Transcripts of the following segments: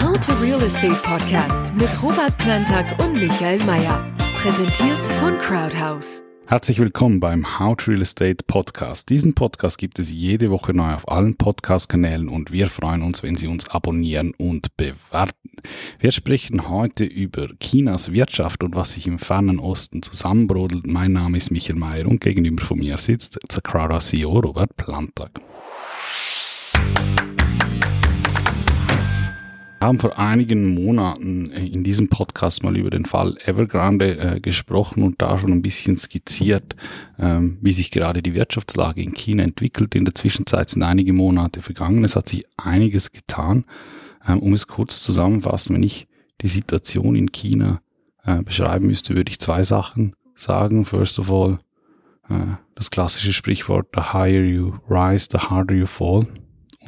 How to Real Estate Podcast mit Robert Plantag und Michael Mayer. Präsentiert von Crowdhouse. Herzlich willkommen beim How to Real Estate Podcast. Diesen Podcast gibt es jede Woche neu auf allen Podcast-Kanälen und wir freuen uns, wenn Sie uns abonnieren und bewerten. Wir sprechen heute über Chinas Wirtschaft und was sich im fernen Osten zusammenbrodelt. Mein Name ist Michael Mayer und gegenüber von mir sitzt der Crowdhouse CEO Robert Plantag. Haben vor einigen Monaten äh, in diesem Podcast mal über den Fall Evergrande äh, gesprochen und da schon ein bisschen skizziert, ähm, wie sich gerade die Wirtschaftslage in China entwickelt. In der Zwischenzeit sind einige Monate vergangen. Es hat sich einiges getan. Ähm, um es kurz zusammenfassen, wenn ich die Situation in China äh, beschreiben müsste, würde ich zwei Sachen sagen. First of all, äh, das klassische Sprichwort, the higher you rise, the harder you fall.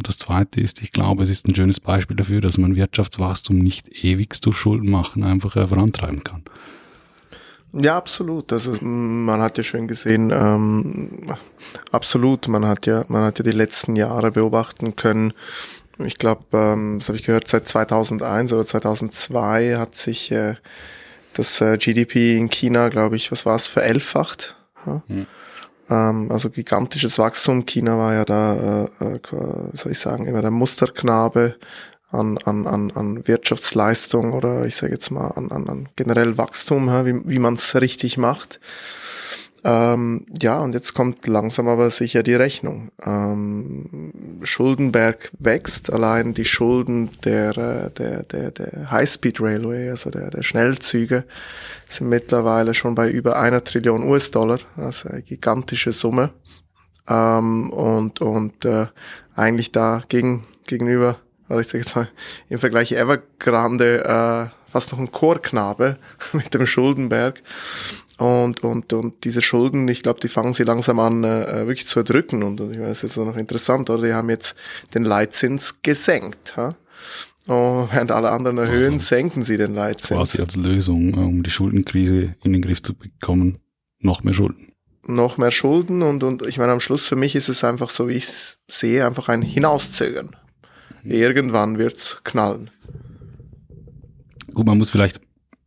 Und das Zweite ist, ich glaube, es ist ein schönes Beispiel dafür, dass man Wirtschaftswachstum nicht ewig durch Schulden machen einfach vorantreiben kann. Ja, absolut. Also man hat ja schön gesehen, ähm, absolut. Man hat ja, man hat ja die letzten Jahre beobachten können. Ich glaube, ähm, das habe ich gehört, seit 2001 oder 2002 hat sich äh, das äh, GDP in China, glaube ich, was war es, verelfacht. Ja? Hm. Ähm, also gigantisches Wachstum. China war ja da, äh, äh, soll ich sagen, immer der Musterknabe an, an, an, an Wirtschaftsleistung oder ich sage jetzt mal an, an, an generell Wachstum, wie, wie man es richtig macht. Ähm, ja, und jetzt kommt langsam aber sicher die Rechnung. Ähm, Schuldenberg wächst, allein die Schulden der, äh, der, der, der High-Speed Railway, also der, der Schnellzüge, sind mittlerweile schon bei über einer Trillion US-Dollar, also eine gigantische Summe. Ähm, und und äh, eigentlich da gegen, gegenüber, oder ich sage jetzt mal, im Vergleich Evergrande äh, fast noch ein Chorknabe mit dem Schuldenberg. Und, und, und diese Schulden, ich glaube, die fangen sie langsam an, äh, wirklich zu erdrücken. Und, und ich weiß, jetzt noch interessant, oder? Die haben jetzt den Leitzins gesenkt. Ha? Oh, während alle anderen erhöhen, also, senken sie den Leitzins. Quasi als Lösung, äh, um die Schuldenkrise in den Griff zu bekommen, noch mehr Schulden. Noch mehr Schulden und, und ich meine, am Schluss für mich ist es einfach so, wie ich es sehe, einfach ein Hinauszögern. Mhm. Irgendwann wird's knallen. Gut, man muss vielleicht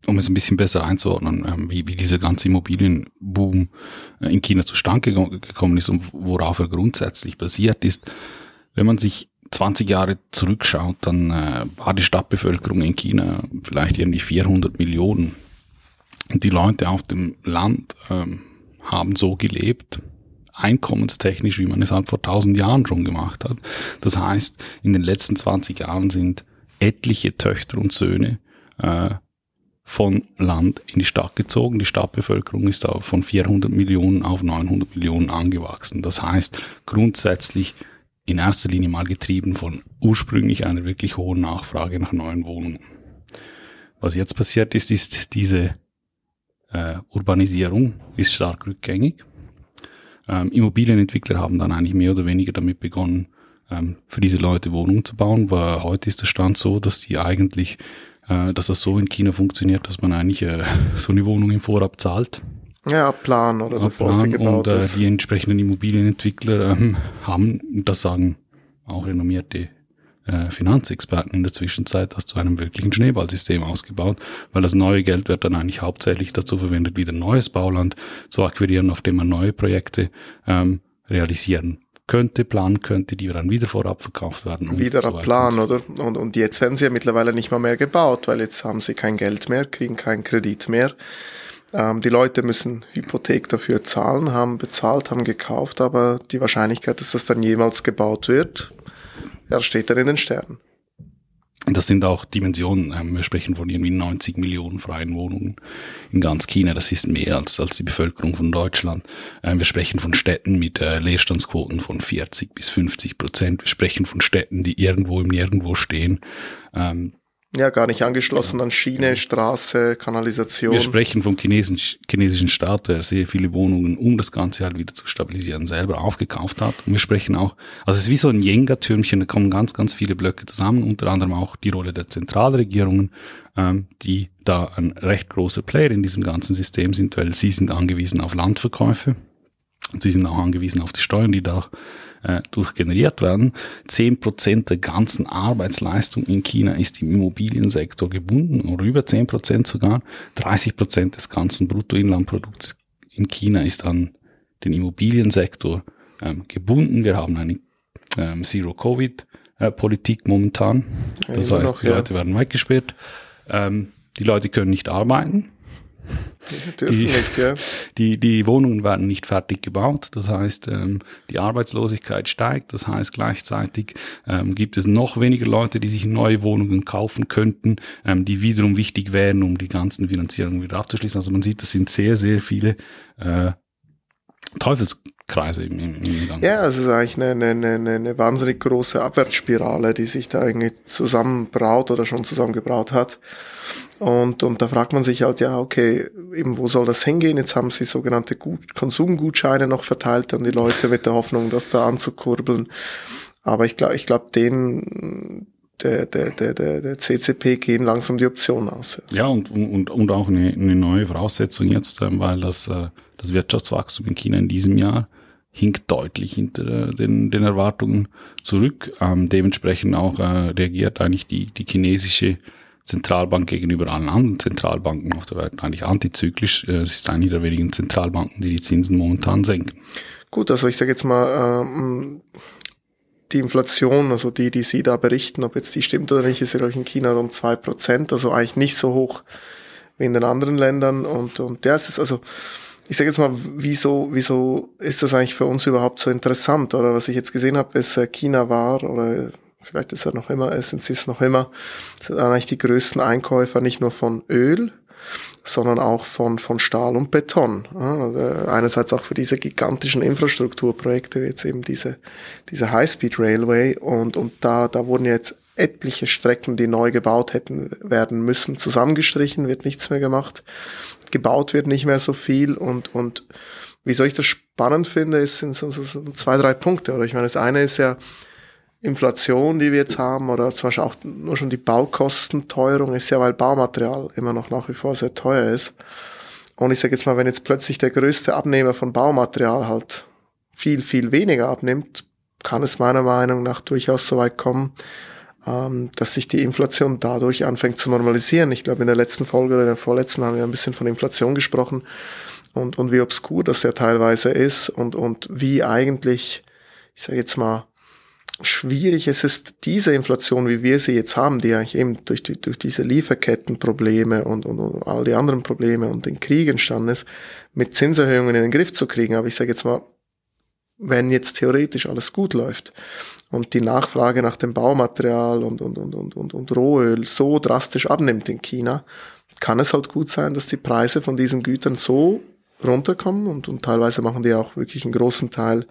um es ein bisschen besser einzuordnen, ähm, wie, wie dieser ganze Immobilienboom äh, in China zustande gekommen ist und worauf er grundsätzlich basiert ist. Wenn man sich 20 Jahre zurückschaut, dann äh, war die Stadtbevölkerung in China vielleicht irgendwie 400 Millionen. Und die Leute auf dem Land ähm, haben so gelebt, einkommenstechnisch, wie man es halt vor 1000 Jahren schon gemacht hat. Das heißt, in den letzten 20 Jahren sind etliche Töchter und Söhne äh, von Land in die Stadt gezogen. Die Stadtbevölkerung ist da von 400 Millionen auf 900 Millionen angewachsen. Das heißt, grundsätzlich in erster Linie mal getrieben von ursprünglich einer wirklich hohen Nachfrage nach neuen Wohnungen. Was jetzt passiert ist, ist diese äh, Urbanisierung ist stark rückgängig. Ähm, Immobilienentwickler haben dann eigentlich mehr oder weniger damit begonnen, ähm, für diese Leute Wohnungen zu bauen, weil heute ist der Stand so, dass die eigentlich äh, dass das so in China funktioniert, dass man eigentlich äh, so eine Wohnung im Vorab zahlt. Ja, Plan oder bevor Plan sie gebaut und, äh, ist. Die entsprechenden Immobilienentwickler ähm, haben, das sagen auch renommierte äh, Finanzexperten in der Zwischenzeit, das zu einem wirklichen Schneeballsystem ausgebaut, weil das neue Geld wird dann eigentlich hauptsächlich dazu verwendet, wieder neues Bauland zu akquirieren, auf dem man neue Projekte ähm, realisieren könnte, planen könnte, die dann wieder vorab verkauft werden. Wieder so Plan, oder? Und, und jetzt werden sie ja mittlerweile nicht mal mehr gebaut, weil jetzt haben sie kein Geld mehr, kriegen keinen Kredit mehr. Ähm, die Leute müssen Hypothek dafür zahlen, haben bezahlt, haben gekauft, aber die Wahrscheinlichkeit, dass das dann jemals gebaut wird, ja, steht dann in den Sternen. Das sind auch Dimensionen. Ähm, wir sprechen von irgendwie 90 Millionen freien Wohnungen in ganz China. Das ist mehr als, als die Bevölkerung von Deutschland. Ähm, wir sprechen von Städten mit äh, Leerstandsquoten von 40 bis 50 Prozent. Wir sprechen von Städten, die irgendwo im Nirgendwo stehen. Ja, gar nicht angeschlossen an Schiene, Straße, Kanalisation. Wir sprechen vom chinesischen, chinesischen Staat, der sehr viele Wohnungen, um das Ganze halt wieder zu stabilisieren, selber aufgekauft hat. Und wir sprechen auch, also es ist wie so ein Jenga-Türmchen, da kommen ganz, ganz viele Blöcke zusammen, unter anderem auch die Rolle der Zentralregierungen, ähm, die da ein recht großer Player in diesem ganzen System sind, weil sie sind angewiesen auf Landverkäufe und sie sind auch angewiesen auf die Steuern, die da äh, durchgeneriert werden. Zehn Prozent der ganzen Arbeitsleistung in China ist im Immobiliensektor gebunden oder über zehn Prozent sogar. 30 Prozent des ganzen Bruttoinlandprodukts in China ist an den Immobiliensektor ähm, gebunden. Wir haben eine ähm, Zero-Covid-Politik momentan. Das Ja, heißt, noch, die ja. Leute werden weggesperrt. Ähm, die Leute können nicht arbeiten. Die- nicht, ja. Die, die Wohnungen werden nicht fertig gebaut. Das heißt, ähm, die Arbeitslosigkeit steigt. Das heißt, gleichzeitig ähm, gibt es noch weniger Leute, die sich neue Wohnungen kaufen könnten, ähm, die wiederum wichtig wären, um die ganzen Finanzierungen wieder abzuschließen. Also man sieht, das sind sehr, sehr viele äh, Teufelskreise im, im, im Gang. Ja, es ist eigentlich eine, eine, eine, eine wahnsinnig große Abwärtsspirale, die sich da eigentlich zusammenbraut oder schon zusammengebraut hat. Und, und da fragt man sich halt, ja, okay, eben wo soll das hingehen? Jetzt haben sie sogenannte Gut Konsumgutscheine noch verteilt an die Leute mit der Hoffnung, das da anzukurbeln. Aber ich glaube, ich glaube, den der, der, der, der, der CCP gehen langsam die Optionen aus. Ja. Ja, und, und, und auch eine, eine neue Voraussetzung jetzt, ähm, weil das, äh, das Wirtschaftswachstum in China in diesem Jahr hinkt deutlich hinter den, den Erwartungen zurück. Ähm, dementsprechend auch äh, reagiert eigentlich die, die chinesische Zentralbank gegenüber allen anderen Zentralbanken auf der Welt eigentlich antizyklisch. Äh, es ist eine der wenigen Zentralbanken, die die Zinsen momentan senken. Gut, also ich sage jetzt mal, ähm, die Inflation, also die, die Sie da berichten, ob jetzt die stimmt oder nicht, ist ja in China rund zwei Prozent, also eigentlich nicht so hoch wie in den anderen Ländern. Und, und ja, es ist also, ich sage jetzt mal, wieso, wieso ist das eigentlich für uns überhaupt so interessant? Oder was ich jetzt gesehen habe, ist, äh, China war, oder vielleicht ist er noch immer, sind sie es noch immer, sind eigentlich die größten Einkäufer nicht nur von Öl, sondern auch von, von Stahl und Beton. Also einerseits auch für diese gigantischen Infrastrukturprojekte, wie jetzt eben diese, diese High-Speed Railway und, und da, da wurden jetzt etliche Strecken, die neu gebaut hätten werden müssen, zusammengestrichen, wird nichts mehr gemacht. Gebaut wird nicht mehr so viel und, und wieso ich das spannend finde, ist, sind so, so, so zwei, drei Punkte. Oder ich meine, das eine ist ja, Inflation, die wir jetzt haben, oder zum Beispiel auch nur schon die Baukostenteuerung ist ja, weil Baumaterial immer noch nach wie vor sehr teuer ist. Und ich sage jetzt mal, wenn jetzt plötzlich der größte Abnehmer von Baumaterial halt viel, viel weniger abnimmt, kann es meiner Meinung nach durchaus so weit kommen, dass sich die Inflation dadurch anfängt zu normalisieren. Ich glaube, in der letzten Folge oder in der vorletzten haben wir ein bisschen von Inflation gesprochen und, und wie obskur das ja teilweise ist und, und wie eigentlich, ich sage jetzt mal, schwierig es ist, diese Inflation, wie wir sie jetzt haben, die eigentlich eben durch, die, durch diese Lieferkettenprobleme und, und, und all die anderen Probleme und den Krieg entstanden ist, mit Zinserhöhungen in den Griff zu kriegen. Aber ich sage jetzt mal, wenn jetzt theoretisch alles gut läuft und die Nachfrage nach dem Baumaterial und, und, und, und, und, und Rohöl so drastisch abnimmt in China, kann es halt gut sein, dass die Preise von diesen Gütern so runterkommen und, und teilweise machen die auch wirklich einen großen Teil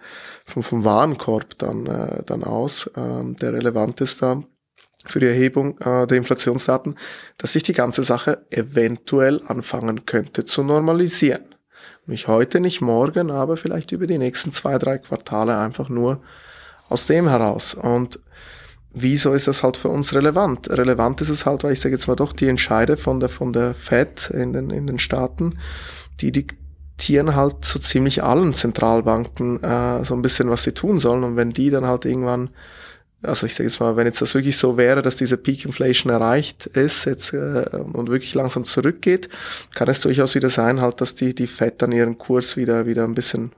vom, vom Warenkorb dann, äh, dann aus, ähm, der relevant ist da für die Erhebung äh, der Inflationsdaten, dass sich die ganze Sache eventuell anfangen könnte zu normalisieren. Nicht heute, nicht morgen, aber vielleicht über die nächsten zwei, drei Quartale einfach nur aus dem heraus. Und wieso ist das halt für uns relevant? Relevant ist es halt, weil ich sage jetzt mal doch, die Entscheide von der, von der Fed in den, in den Staaten, die diktieren halt so ziemlich allen Zentralbanken äh, so ein bisschen, was sie tun sollen. Und wenn die dann halt irgendwann also ich sage jetzt mal, wenn jetzt das wirklich so wäre, dass diese Peak Inflation erreicht ist jetzt äh, und wirklich langsam zurückgeht, kann es durchaus wieder sein, halt, dass die die Fed dann ihren Kurs wieder wieder ein bisschen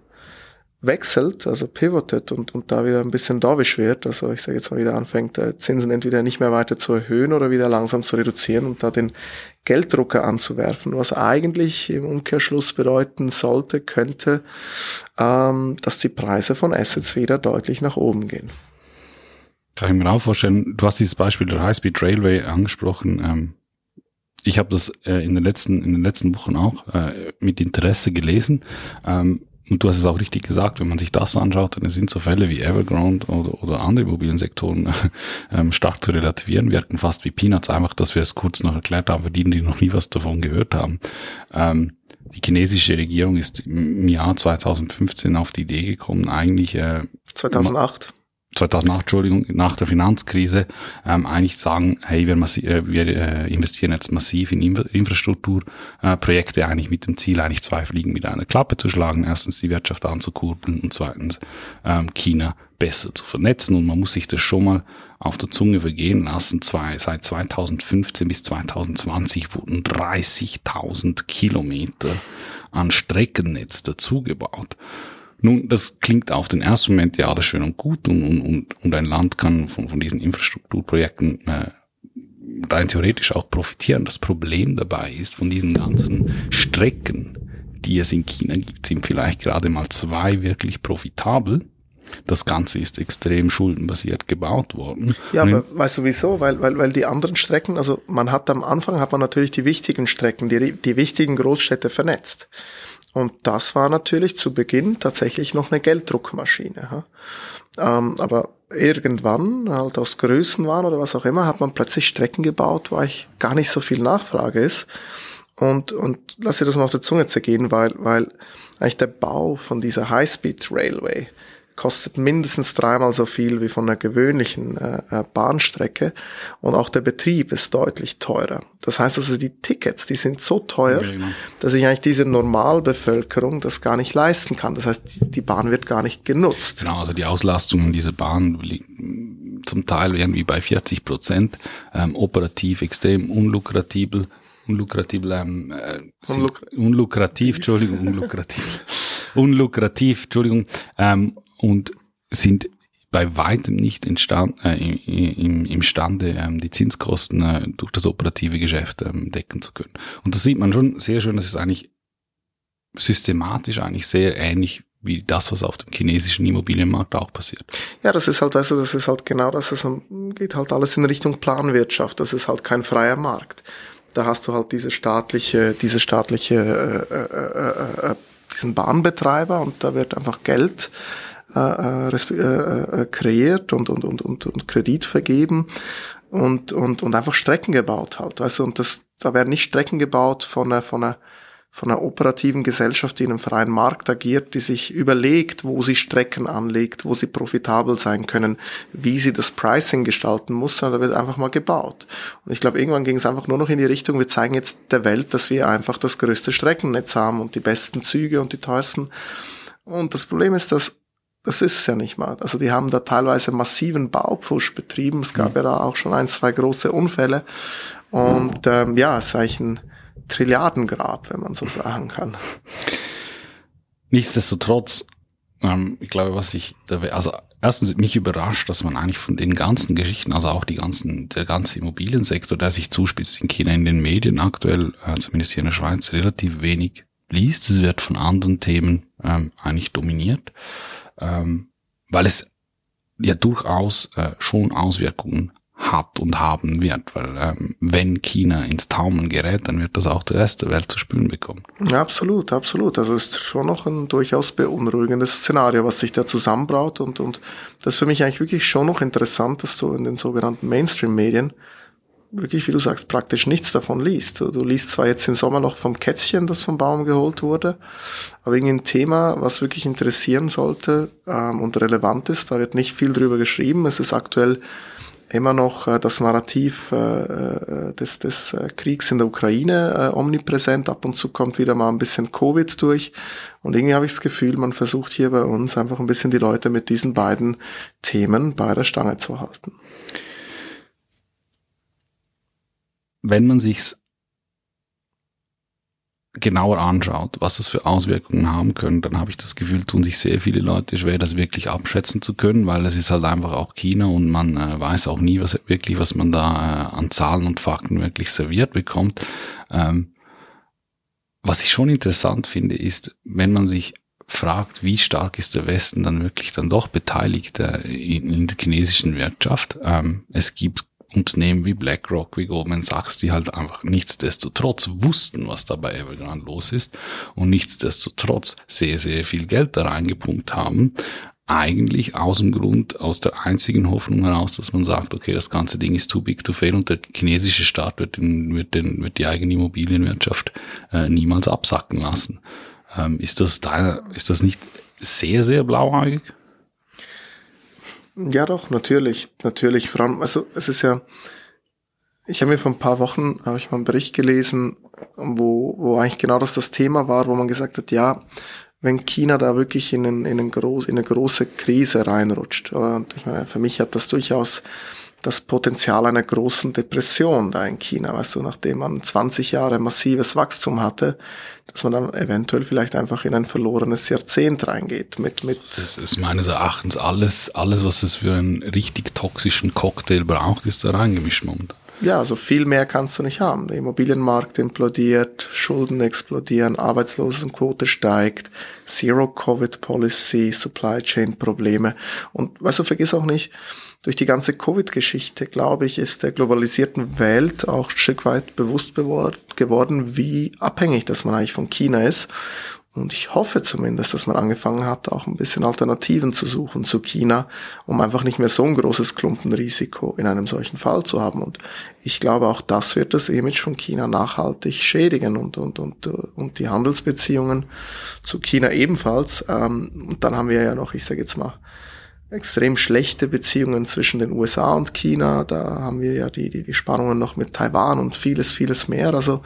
wechselt, also pivotet und, und da wieder ein bisschen dovish wird, also ich sage jetzt mal wieder anfängt, äh, Zinsen entweder nicht mehr weiter zu erhöhen oder wieder langsam zu reduzieren und da den Gelddrucker anzuwerfen, was eigentlich im Umkehrschluss bedeuten sollte, könnte, ähm, dass die Preise von Assets wieder deutlich nach oben gehen. Kann ich mir auch vorstellen, du hast dieses Beispiel der High-Speed Railway angesprochen. Ähm, ich habe das äh, in den letzten in den letzten Wochen auch äh, mit Interesse gelesen. Ähm, und du hast es auch richtig gesagt, wenn man sich das anschaut, dann sind so Fälle wie Evergrande oder, oder andere Immobiliensektoren ähm, stark zu relativieren, wirken fast wie Peanuts, einfach, dass wir es kurz noch erklärt haben, für die, die noch nie was davon gehört haben. Ähm, die chinesische Regierung ist im Jahr 2015 auf die Idee gekommen, eigentlich äh, 2008. 2008, Entschuldigung, nach der Finanzkrise ähm, eigentlich sagen, hey, wir, äh, wir äh, investieren jetzt massiv in Infra Infrastrukturprojekte, äh, eigentlich mit dem Ziel, eigentlich zwei Fliegen mit einer Klappe zu schlagen. Erstens die Wirtschaft anzukurbeln und zweitens ähm, China besser zu vernetzen. Und man muss sich das schon mal auf der Zunge vergehen lassen. Zwei, seit 2015 bis 2020 wurden 30.000 Kilometer an Streckennetz dazugebaut. Nun, das klingt auf den ersten Moment ja alles schön und gut und, und, und ein Land kann von, von diesen Infrastrukturprojekten äh, rein theoretisch auch profitieren. Das Problem dabei ist, von diesen ganzen Strecken, die es in China gibt, sind vielleicht gerade mal zwei wirklich profitabel. Das Ganze ist extrem schuldenbasiert gebaut worden. Ja, aber weißt du wieso? Weil, weil, weil die anderen Strecken, also man hat am Anfang hat man natürlich die wichtigen Strecken, die, die wichtigen Großstädte vernetzt. Und das war natürlich zu Beginn tatsächlich noch eine Gelddruckmaschine. Ähm, aber irgendwann, halt aus Größenwahn oder was auch immer, hat man plötzlich Strecken gebaut, wo eigentlich gar nicht so viel Nachfrage ist. Und, und lass dir das mal auf der Zunge zergehen, weil, weil eigentlich der Bau von dieser High-Speed Railway, kostet mindestens dreimal so viel wie von einer gewöhnlichen äh, äh, Bahnstrecke und auch der Betrieb ist deutlich teurer. Das heißt also, die Tickets, die sind so teuer, genau. dass sich eigentlich diese Normalbevölkerung das gar nicht leisten kann. Das heißt, die, Bahn wird gar nicht genutzt. Genau, also die Auslastungen dieser Bahn liegen zum Teil irgendwie bei 40 Prozent, ähm, operativ extrem unlukrativ, unlukrativ, ähm, äh, Unluk unlukrativ, Entschuldigung, unlukrativ, unlukrativ, Entschuldigung, ähm, und sind bei weitem nicht instand, äh, im, imstande, ähm, die Zinskosten äh, durch das operative Geschäft ähm, decken zu können. Und das sieht man schon sehr schön, dass es eigentlich systematisch eigentlich sehr ähnlich wie das, was auf dem chinesischen Immobilienmarkt auch passiert. Ja, das ist halt, also das ist halt genau das, es geht halt alles in Richtung Planwirtschaft, das ist halt kein freier Markt. Da hast du halt diese staatliche, diese staatliche, äh, äh, äh, äh diesen Bahnbetreiber und da wird einfach Geld äh, äh, äh, äh, kreiert und, und, und, und, und Kredit vergeben und, und, und einfach Strecken gebaut halt. Weißt du, und das, da werden nicht Strecken gebaut von einer, von einer, von einer operativen Gesellschaft, die in einem freien Markt agiert, die sich überlegt, wo sie Strecken anlegt, wo sie profitabel sein können, wie sie das Pricing gestalten muss, sondern da wird einfach mal gebaut. Und ich glaube, irgendwann ging es einfach nur noch in die Richtung, wir zeigen jetzt der Welt, dass wir einfach das größte Streckennetz haben und die besten Züge und die teuersten. Und das Problem ist, dass das ist es ja nicht mal. Also die haben da teilweise massiven Baupfusch betrieben. Es gab mhm. ja da auch schon ein, zwei große Unfälle. Und ähm, ja, es ist eigentlich ein Trilliardengrab, wenn man so sagen kann. Nichtsdestotrotz, ähm, ich glaube, was ich, also erstens mich überrascht, dass man eigentlich von den ganzen Geschichten, also auch die ganzen, der ganze Immobiliensektor, der sich zuspitzt in China in den Medien aktuell, äh, zumindest hier in der Schweiz, relativ wenig liest. Es wird von anderen Themen ähm, eigentlich dominiert ähm, weil es ja durchaus äh, schon Auswirkungen hat und haben wird, weil ähm, wenn China ins Taumeln gerät, dann wird das auch der Rest der Welt zu spüren bekommen. Absolut, absolut. Also es ist schon noch ein durchaus beunruhigendes Szenario, was sich da zusammenbraut und, und das ist für mich eigentlich wirklich schon noch interessant, dass so in den sogenannten Mainstream-Medien wirklich, wie du sagst, praktisch nichts davon liest. Du, liest zwar jetzt im Sommer noch vom Kätzchen, das vom Baum geholt wurde, aber irgendwie ein Thema, was wirklich interessieren sollte ähm, und relevant ist, da wird nicht viel drüber geschrieben. Es ist aktuell immer noch äh, das Narrativ äh, äh des, des äh, Kriegs in der Ukraine äh, omnipräsent. Ab und zu kommt wieder mal ein bisschen Covid durch. Und irgendwie habe ich das Gefühl, man versucht hier bei uns einfach ein bisschen die Leute mit diesen beiden Themen bei der Stange zu halten. Wenn man sich's genauer anschaut, was das für Auswirkungen haben können, dann habe ich das Gefühl, tun sich sehr viele Leute schwer, das wirklich abschätzen zu können, weil es ist halt einfach auch China und man äh, weiß auch nie, was wirklich, was man da äh, an Zahlen und Fakten wirklich serviert bekommt. Ähm, was ich schon interessant finde, ist, wenn man sich fragt, wie stark ist der Westen dann wirklich dann doch beteiligt äh, in, in, der chinesischen Wirtschaft. Ähm, es gibt Unternehmen wie BlackRock, wie Goldman Sachs, die halt einfach nichtsdestotrotz wussten, was da bei Evergrande los ist und nichtsdestotrotz sehr, sehr viel Geld da reingepumpt haben. Eigentlich aus dem Grund, aus der einzigen Hoffnung heraus, dass man sagt, okay, das ganze Ding ist too big to fail und der chinesische Staat wird, den, wird, den, wird die eigene Immobilienwirtschaft äh, niemals absacken lassen. Ähm, ist das da, ist das nicht sehr, sehr blauäugig? Ja, doch, natürlich, natürlich. Vor allem, also es ist ja, ich habe mir vor ein paar Wochen, habe ich mal einen Bericht gelesen, wo, wo eigentlich genau das das Thema war, wo man gesagt hat, ja, wenn China da wirklich in, einen, in, einen groß, in eine große Krise reinrutscht. Und ich meine, für mich hat das durchaus das Potenzial einer großen Depression da in China, weißt du, nachdem man 20 Jahre massives Wachstum hatte, dass man dann eventuell vielleicht einfach in ein verlorenes Jahrzehnt reingeht mit, mit. Das ist meines Erachtens alles, alles, was es für einen richtig toxischen Cocktail braucht, ist da reingemischt momentan. Ja, also viel mehr kannst du nicht haben. Der Immobilienmarkt implodiert, Schulden explodieren, Arbeitslosenquote steigt, Zero-Covid-Policy, Supply Chain-Probleme. Und weißt du, vergiss auch nicht, durch die ganze Covid-Geschichte, glaube ich, ist der globalisierten Welt auch ein Stück weit bewusst geworden, wie abhängig das man eigentlich von China ist. Und ich hoffe zumindest, dass man angefangen hat, auch ein bisschen Alternativen zu suchen zu China, um einfach nicht mehr so ein großes Klumpenrisiko in einem solchen Fall zu haben. Und ich glaube, auch das wird das Image von China nachhaltig schädigen und, und, und, und die Handelsbeziehungen zu China ebenfalls. Ähm, und dann haben wir ja noch, ich sage jetzt mal, extrem schlechte Beziehungen zwischen den USA und China. Da haben wir ja die, die, die Spannungen noch mit Taiwan und vieles, vieles mehr. Also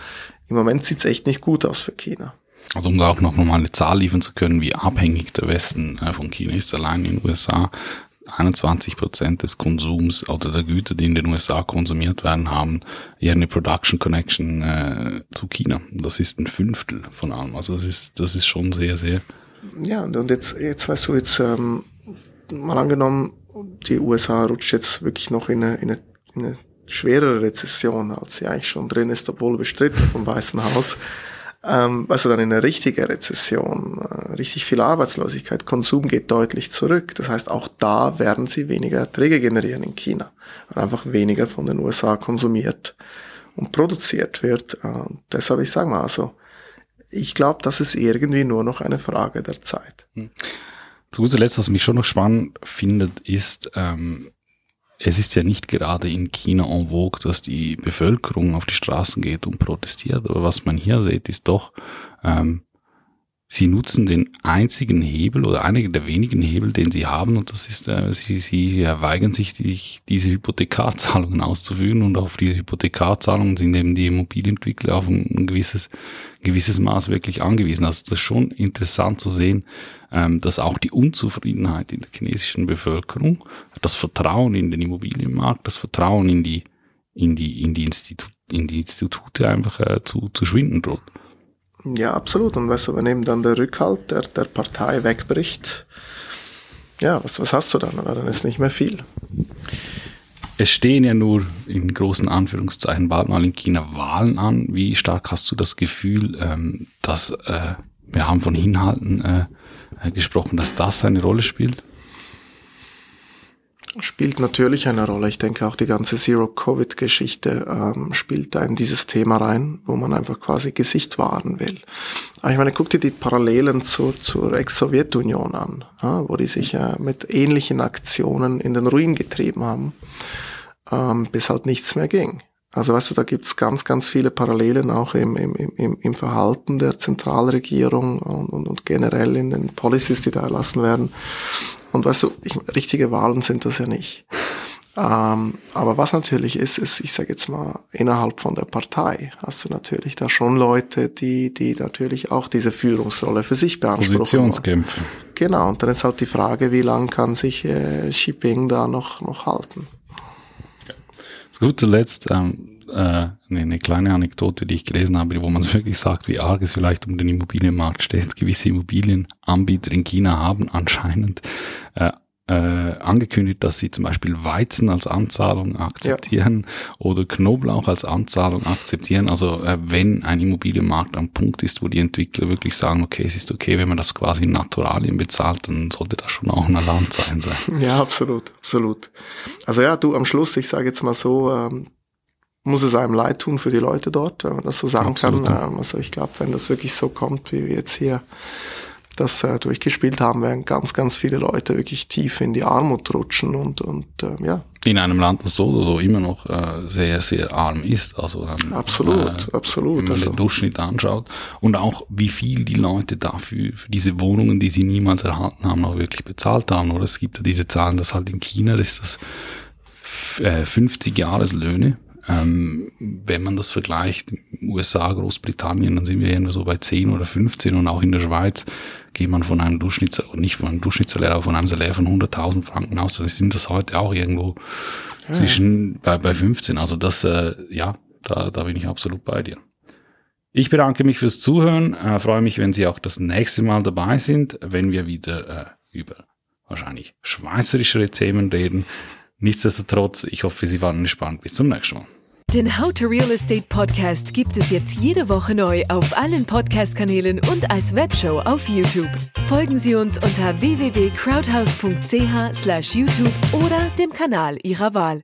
im Moment sieht's echt nicht gut aus für China. Also um da auch noch mal eine Zahl liefern zu können, wie abhängig der Westen äh, von China ist, allein in den USA 21 Prozent des Konsums oder der Güter, die in den USA konsumiert werden, haben ja eine Production Connection äh, zu China. Das ist ein Fünftel von allem. Also das ist, das ist schon sehr, sehr. Ja, und jetzt, jetzt weißt du, jetzt ähm, mal angenommen, die USA rutscht jetzt wirklich noch in eine, in eine, in eine schwerere Rezession, als sie eigentlich schon drin ist, obwohl bestritten vom Weißen Haus. Ähm, weißt du, dann in eine richtige Rezession, äh, richtig viel Arbeitslosigkeit, Konsum geht deutlich zurück. Das heißt, auch da werden sie weniger Erträge generieren in China, weil einfach weniger von den USA konsumiert und produziert wird. Äh, deshalb, ich sage mal, also, ich glaube, das ist irgendwie nur noch eine Frage der Zeit. Hm. Zu guter Letzt, was mich schon noch spannend findet, ist, ähm, es ist ja nicht gerade in China en vogue, dass die Bevölkerung auf die Straßen geht und protestiert, aber was man hier sieht, ist doch, ähm, sie nutzen den einzigen Hebel oder einigen der wenigen Hebel, den sie haben, und das ist, äh, sie, sie weigern sich, die, diese Hypothekarzahlungen auszuführen, und auf diese Hypothekarzahlungen sind eben die Immobilienentwickler auf ein, ein gewisses, gewisses Maß wirklich angewiesen. Also das ist schon interessant zu sehen, ähm, dass auch die Unzufriedenheit in der chinesischen Bevölkerung, das Vertrauen in den Immobilienmarkt, das Vertrauen in die, in die, in die, Institu in die Institute einfach äh, zu, zu schwinden droht. Ja, absolut. Und weißt du, wenn eben dann der Rückhalt der, der Partei wegbricht, ja, was, was hast du dann? Oder? Dann ist nicht mehr viel. Es stehen ja nur in großen Anführungszeichen bald mal in China Wahlen an. Wie stark hast du das Gefühl, ähm, dass äh, wir haben von Hinhalten äh, äh gesprochen, dass das eine Rolle spielt? Spielt natürlich eine Rolle. Ich denke auch die ganze Zero-Covid-Geschichte ähm, spielt da in dieses Thema rein, wo man einfach quasi Gesicht wahren will. Aber ich meine, guck dir die Parallelen zur, zur Ex-Sowjetunion an, ja, wo die sich ja mit ähnlichen Aktionen in den Ruin getrieben haben, ähm, bis halt nichts mehr ging. Also weißt du, da gibt's ganz, ganz viele Parallelen auch im, im, im, im Verhalten der Zentralregierung und, und, und generell in den Policies, die da erlassen werden. Und weißt du, ich, richtige Wahlen sind das ja nicht. Ähm, aber was natürlich ist, ist, ich sage jetzt mal, innerhalb von der Partei hast du natürlich da schon Leute, die, die natürlich auch diese Führungsrolle für sich beanspruchen. Positionskämpfe. Genau, und dann ist halt die Frage, wie lang kann sich äh, Xi Jinping da noch, noch halten. Zu guter Letzt ähm, äh, eine kleine Anekdote, die ich gelesen habe, wo man es wirklich sagt, wie arg es vielleicht um den Immobilienmarkt steht. Gewisse Immobilienanbieter in China haben anscheinend äh, äh, angekündigt, dass sie zum Beispiel Weizen als Anzahlung akzeptieren ja. oder Knoblauch als Anzahlung akzeptieren. Also äh, wenn ein Immobilienmarkt am Punkt ist, wo die Entwickler wirklich sagen, okay, es ist okay, wenn man das quasi in Naturalien bezahlt, dann sollte das schon auch ein Alarmzeichen sein. Ja, absolut, absolut. Also ja, du am Schluss, ich sage jetzt mal so, ähm, muss es einem leid tun für die Leute dort, wenn man das so sagen absolut, kann. Ähm, also ich glaube, wenn das wirklich so kommt, wie wir jetzt hier das äh, durchgespielt haben, werden ganz, ganz viele Leute wirklich tief in die Armut rutschen und, und äh, ja, in einem Land, das so oder so immer noch äh, sehr, sehr arm ist. Also ähm, absolut, äh, absolut. Wenn man also. den Durchschnitt anschaut und auch wie viel die Leute dafür für diese Wohnungen, die sie niemals erhalten haben, auch wirklich bezahlt haben. Oder es gibt ja diese Zahlen, dass halt in China ist das äh, 50 Jahreslöhne. Ähm, wenn man das vergleicht, USA, Großbritannien, dann sind wir irgendwo so bei 10 oder 15 und auch in der Schweiz geht man von einem Durchschnitts, nicht von einem Durchschnittssalär, aber von einem Salär von 100.000 Franken aus. Dann sind das heute auch irgendwo ja. zwischen bei, bei 15. Also das, äh, ja, da, da bin ich absolut bei dir. Ich bedanke mich fürs Zuhören, äh, freue mich, wenn Sie auch das nächste Mal dabei sind, wenn wir wieder äh, über wahrscheinlich schweizerischere Themen reden. Nichtsdestotrotz, ich hoffe, Sie waren gespannt. Bis zum nächsten Mal. Den How to Real Estate Podcast gibt es jetzt jede Woche neu auf allen Podcast-Kanälen und als Webshow auf YouTube. Folgen Sie uns unter www.crowdhouse.ch/youtube oder dem Kanal Ihrer Wahl.